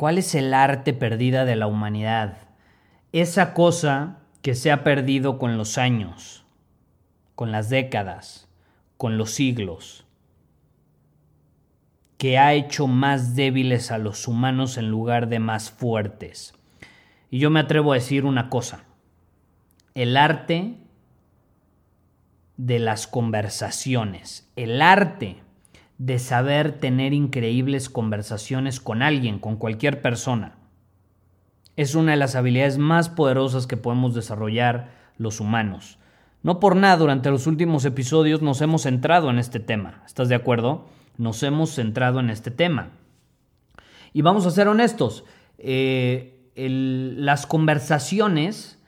¿Cuál es el arte perdida de la humanidad? Esa cosa que se ha perdido con los años, con las décadas, con los siglos, que ha hecho más débiles a los humanos en lugar de más fuertes. Y yo me atrevo a decir una cosa, el arte de las conversaciones, el arte de saber tener increíbles conversaciones con alguien, con cualquier persona. Es una de las habilidades más poderosas que podemos desarrollar los humanos. No por nada durante los últimos episodios nos hemos centrado en este tema. ¿Estás de acuerdo? Nos hemos centrado en este tema. Y vamos a ser honestos. Eh, las conversaciones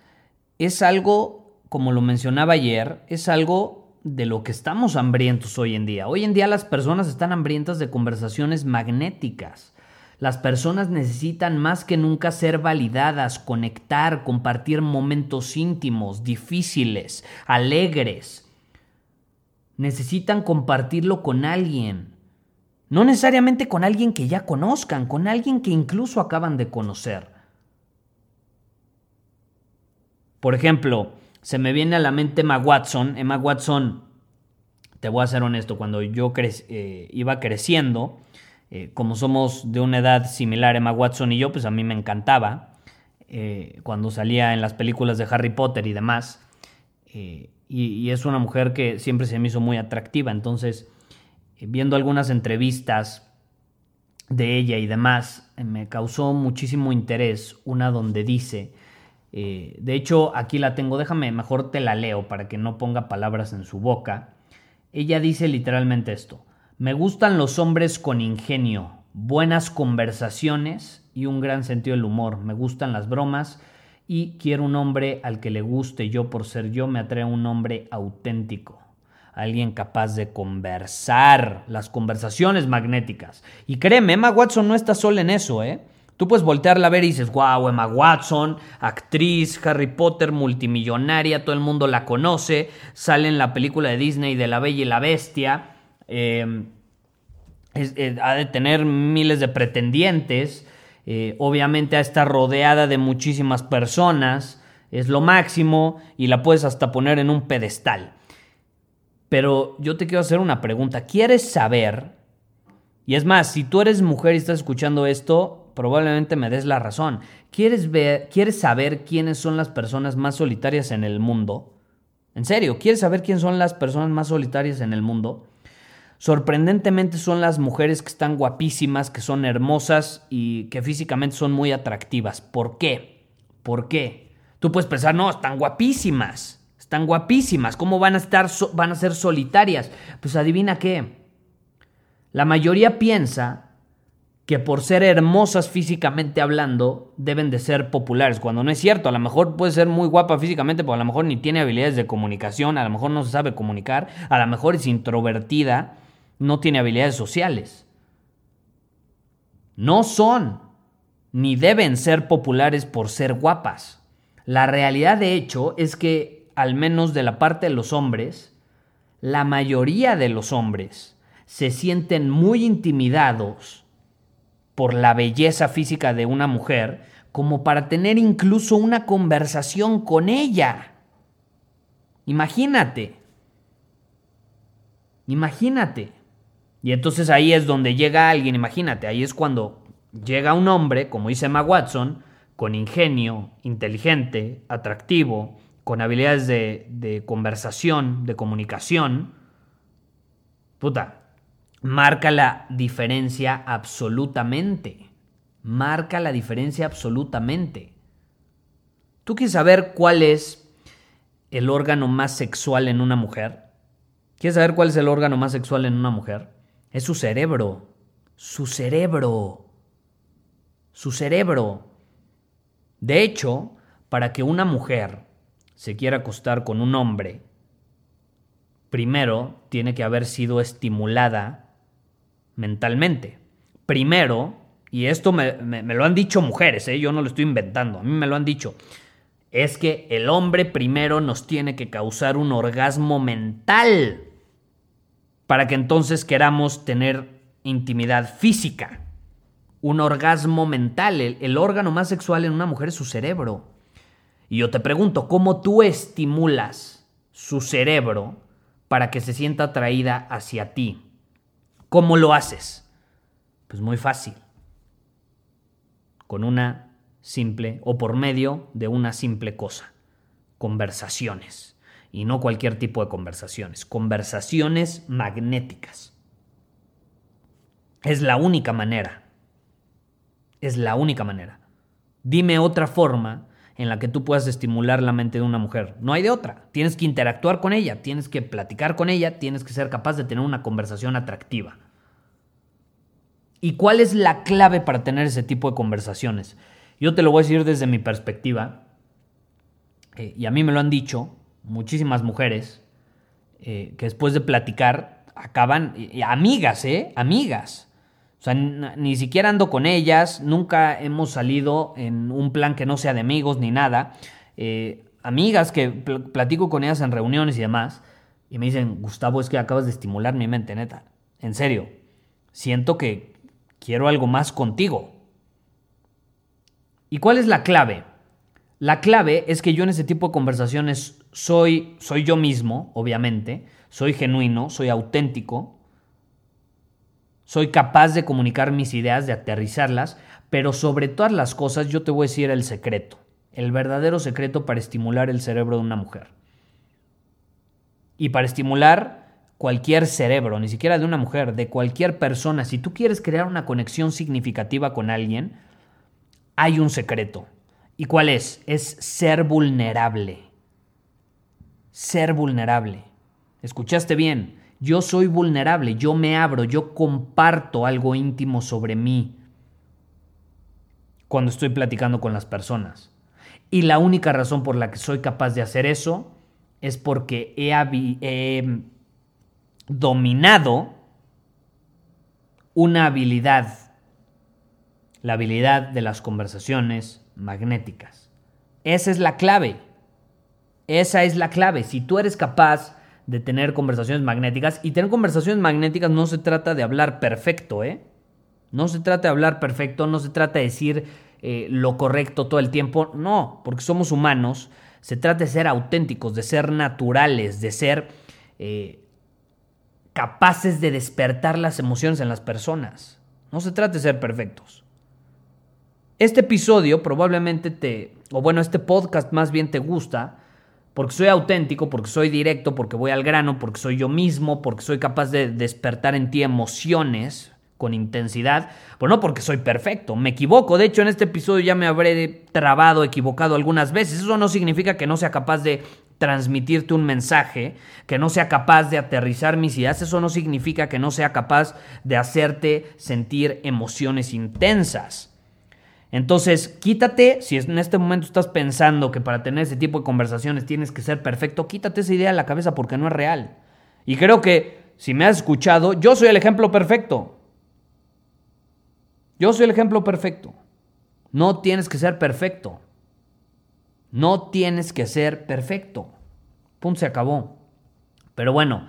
es algo, como lo mencionaba ayer, es algo de lo que estamos hambrientos hoy en día. Hoy en día las personas están hambrientas de conversaciones magnéticas. Las personas necesitan más que nunca ser validadas, conectar, compartir momentos íntimos, difíciles, alegres. Necesitan compartirlo con alguien. No necesariamente con alguien que ya conozcan, con alguien que incluso acaban de conocer. Por ejemplo, se me viene a la mente Emma Watson. Emma Watson, te voy a ser honesto, cuando yo eh, iba creciendo, eh, como somos de una edad similar, Emma Watson y yo, pues a mí me encantaba. Eh, cuando salía en las películas de Harry Potter y demás. Y, y, es una mujer que siempre se me hizo muy atractiva. Entonces, viendo algunas entrevistas de ella y demás, me causó muchísimo interés una donde dice eh, de hecho, aquí la tengo, déjame, mejor te la leo para que no ponga palabras en su boca. Ella dice literalmente esto, me gustan los hombres con ingenio, buenas conversaciones y un gran sentido del humor, me gustan las bromas y quiero un hombre al que le guste yo por ser yo, me atrae un hombre auténtico alguien capaz de conversar, las conversaciones magnéticas. Y créeme, Emma Watson no está sola en eso, ¿eh? Tú puedes voltearla a ver y dices, wow, Emma Watson, actriz, Harry Potter, multimillonaria, todo el mundo la conoce, sale en la película de Disney de La Bella y la Bestia, eh, eh, ha de tener miles de pretendientes, eh, obviamente ha rodeada de muchísimas personas, es lo máximo y la puedes hasta poner en un pedestal. Pero yo te quiero hacer una pregunta, ¿quieres saber? Y es más, si tú eres mujer y estás escuchando esto, probablemente me des la razón. ¿Quieres, ver, ¿Quieres saber quiénes son las personas más solitarias en el mundo? En serio, ¿quieres saber quiénes son las personas más solitarias en el mundo? Sorprendentemente son las mujeres que están guapísimas, que son hermosas y que físicamente son muy atractivas. ¿Por qué? ¿Por qué? Tú puedes pensar, no, están guapísimas, están guapísimas, ¿cómo van a estar, van a ser solitarias? Pues adivina qué. La mayoría piensa que por ser hermosas físicamente hablando deben de ser populares, cuando no es cierto, a lo mejor puede ser muy guapa físicamente, pero a lo mejor ni tiene habilidades de comunicación, a lo mejor no se sabe comunicar, a lo mejor es introvertida, no tiene habilidades sociales. No son ni deben ser populares por ser guapas. La realidad de hecho es que, al menos de la parte de los hombres, la mayoría de los hombres se sienten muy intimidados por la belleza física de una mujer como para tener incluso una conversación con ella. Imagínate. Imagínate. Y entonces ahí es donde llega alguien, imagínate, ahí es cuando llega un hombre, como dice Emma Watson, con ingenio, inteligente, atractivo, con habilidades de, de conversación, de comunicación, puta, marca la diferencia absolutamente. Marca la diferencia absolutamente. ¿Tú quieres saber cuál es el órgano más sexual en una mujer? ¿Quieres saber cuál es el órgano más sexual en una mujer? Es su cerebro. Su cerebro. Su cerebro. De hecho, para que una mujer se quiera acostar con un hombre, primero tiene que haber sido estimulada mentalmente. Primero, y esto me, lo han dicho mujeres, ¿eh? yo no lo estoy inventando, a mí me lo han dicho, es que el hombre primero nos tiene que causar un orgasmo mental para que entonces queramos tener intimidad física. Un orgasmo mental, el, el órgano más sexual en una mujer es su cerebro. Y yo te pregunto, ¿cómo tú estimulas su cerebro para que se sienta atraída hacia ti? ¿Cómo lo haces? Pues muy fácil. Con una simple o por medio de una simple cosa. Conversaciones. Y no cualquier tipo de conversaciones. Conversaciones magnéticas. Es la única manera. Es la única manera. Dime otra forma en la que tú puedas estimular la mente de una mujer. No hay de otra. Tienes que interactuar con ella, tienes que platicar con ella, tienes que ser capaz de tener una conversación atractiva. ¿Y cuál es la clave para tener ese tipo de conversaciones? Yo te lo voy a decir desde mi perspectiva, eh, y a mí me lo han dicho muchísimas mujeres, eh, que después de platicar acaban, amigas, ¿eh? Amigas. O sea, ni siquiera ando con ellas, nunca hemos salido en un plan que no sea de amigos ni nada. Eh, amigas que platico con ellas en reuniones y demás, y me dicen, Gustavo, es que acabas de estimular mi mente, neta. En serio, siento que quiero algo más contigo. ¿Y cuál es la clave? La clave es que yo en ese tipo de conversaciones soy, soy yo mismo, obviamente, soy genuino, soy auténtico, soy capaz de comunicar mis ideas, de aterrizarlas, pero sobre todas las cosas yo te voy a decir el secreto, el verdadero secreto para estimular el cerebro de una mujer. Y para estimular cualquier cerebro, ni siquiera de una mujer, de cualquier persona, si tú quieres crear una conexión significativa con alguien, hay un secreto. ¿Y cuál es? Es ser vulnerable. Ser vulnerable. ¿Escuchaste bien? Yo soy vulnerable, yo me abro, yo comparto algo íntimo sobre mí cuando estoy platicando con las personas. Y la única razón por la que soy capaz de hacer eso es porque he, dominado una habilidad, la habilidad de las conversaciones magnéticas. Esa es la clave. Esa es la clave. Si tú eres capaz de tener conversaciones magnéticas. Y tener conversaciones magnéticas no se trata de hablar perfecto, ¿eh? No se trata de hablar perfecto, no se trata de decir eh, lo correcto todo el tiempo, no, porque somos humanos. Se trata de ser auténticos, de ser naturales, de ser eh, capaces de despertar las emociones en las personas. No se trata de ser perfectos. Este episodio probablemente te, o bueno, este podcast más bien te gusta porque soy auténtico, porque soy directo, porque voy al grano, porque soy yo mismo, porque soy capaz de despertar en ti emociones con intensidad, pues no porque soy perfecto, me equivoco, de hecho en este episodio ya me habré trabado, equivocado algunas veces, eso no significa que no sea capaz de transmitirte un mensaje, que no sea capaz de aterrizar mis ideas, eso no significa que no sea capaz de hacerte sentir emociones intensas. Entonces, quítate, si en este momento estás pensando que para tener ese tipo de conversaciones tienes que ser perfecto, quítate esa idea de la cabeza porque no es real. Y creo que si me has escuchado, yo soy el ejemplo perfecto. Yo soy el ejemplo perfecto. No tienes que ser perfecto. No tienes que ser perfecto. Punto, se acabó. Pero bueno,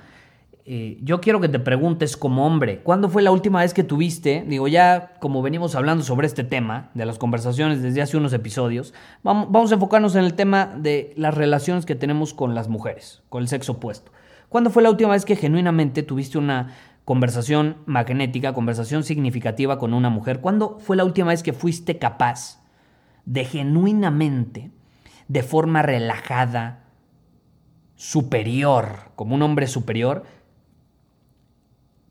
eh, yo quiero que te preguntes como hombre, ¿cuándo fue la última vez que tuviste? Digo, ya como venimos hablando sobre este tema, de las conversaciones desde hace unos episodios, vamos, vamos a enfocarnos en el tema de las relaciones que tenemos con las mujeres, con el sexo opuesto. ¿Cuándo fue la última vez que genuinamente tuviste una conversación magnética, conversación significativa con una mujer? ¿Cuándo fue la última vez que fuiste capaz de genuinamente, de forma relajada, superior, como un hombre superior?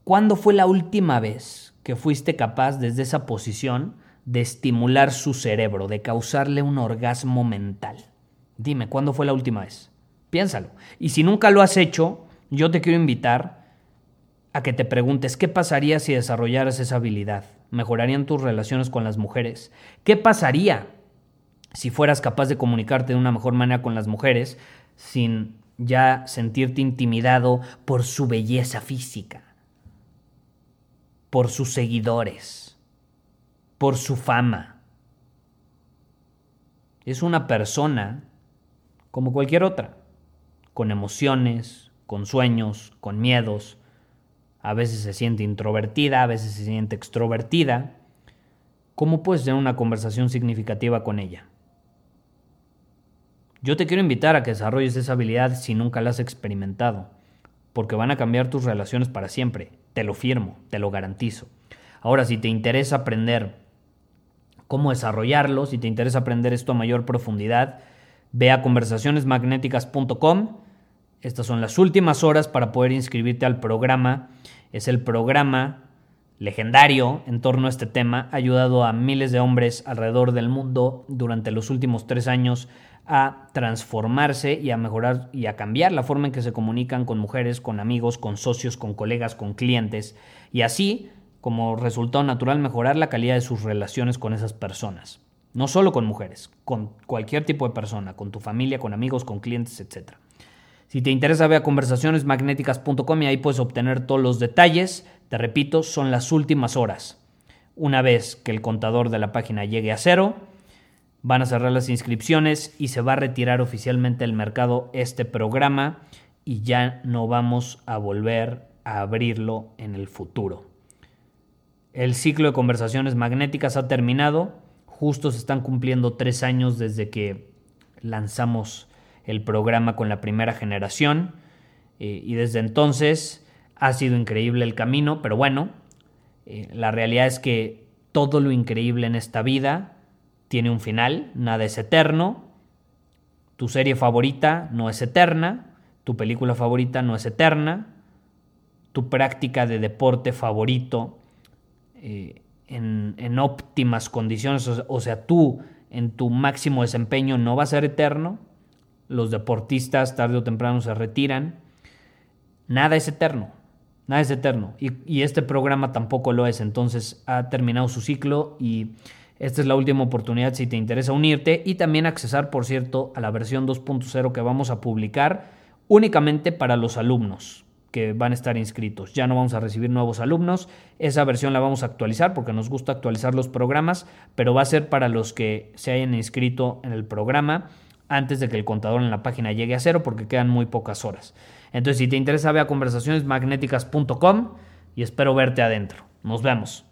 ¿Cuándo fue la última vez que fuiste capaz desde esa posición de estimular su cerebro, de causarle un orgasmo mental? Dime, ¿cuándo fue la última vez? Piénsalo. Y si nunca lo has hecho, yo te quiero invitar a que te preguntes qué pasaría si desarrollaras esa habilidad. ¿Mejorarían tus relaciones con las mujeres? ¿Qué pasaría si fueras capaz de comunicarte de una mejor manera con las mujeres sin ya sentirte intimidado por su belleza física, por sus seguidores, por su fama? Es una persona como cualquier otra, con emociones, con sueños, con miedos, a veces se siente introvertida, a veces se siente extrovertida. ¿Cómo puedes tener una conversación significativa con ella? Yo te quiero invitar a que desarrolles esa habilidad si nunca la has experimentado, porque van a cambiar tus relaciones para siempre, te lo firmo, te lo garantizo. Ahora, si te interesa aprender cómo desarrollarlo, si te interesa aprender esto a mayor profundidad, ve a conversacionesmagnéticas.com estas son las últimas horas para poder inscribirte al programa. Es el programa legendario en torno a este tema. Ha ayudado a miles de hombres alrededor del mundo durante los últimos tres años a transformarse y a mejorar y a cambiar la forma en que se comunican con mujeres, con amigos, con socios, con colegas, con clientes. Y así, como resultado natural, mejorar la calidad de sus relaciones con esas personas. No solo con mujeres, con cualquier tipo de persona, con tu familia, con amigos, con clientes, etc. Si te interesa, ve a conversacionesmagnéticas.com y ahí puedes obtener todos los detalles. Te repito, son las últimas horas. Una vez que el contador de la página llegue a cero, van a cerrar las inscripciones y se va a retirar oficialmente del mercado este programa y ya no vamos a volver a abrirlo en el futuro. El ciclo de conversaciones magnéticas ha terminado. Justo se están cumpliendo tres años desde que lanzamos el programa con la primera generación eh, y desde entonces ha sido increíble el camino, pero bueno, eh, la realidad es que todo lo increíble en esta vida tiene un final, nada es eterno, tu serie favorita no es eterna, tu película favorita no es eterna, tu práctica de deporte favorito eh, en, en, óptimas condiciones, o sea, tú en tu máximo desempeño no va a ser eterno, los deportistas tarde o temprano se retiran. Nada es eterno, nada es eterno. Y, este programa tampoco lo es, entonces ha terminado su ciclo y esta es la última oportunidad si te interesa unirte y también accesar, por cierto, a la versión 2.0 que vamos a publicar únicamente para los alumnos que van a estar inscritos. Ya no vamos a recibir nuevos alumnos. Esa versión la vamos a actualizar porque nos gusta actualizar los programas, pero va a ser para los que se hayan inscrito en el programa antes de que el contador en la página llegue a cero porque quedan muy pocas horas. Entonces, si te interesa, ve a conversacionesmagnéticas.com y espero verte adentro. Nos vemos.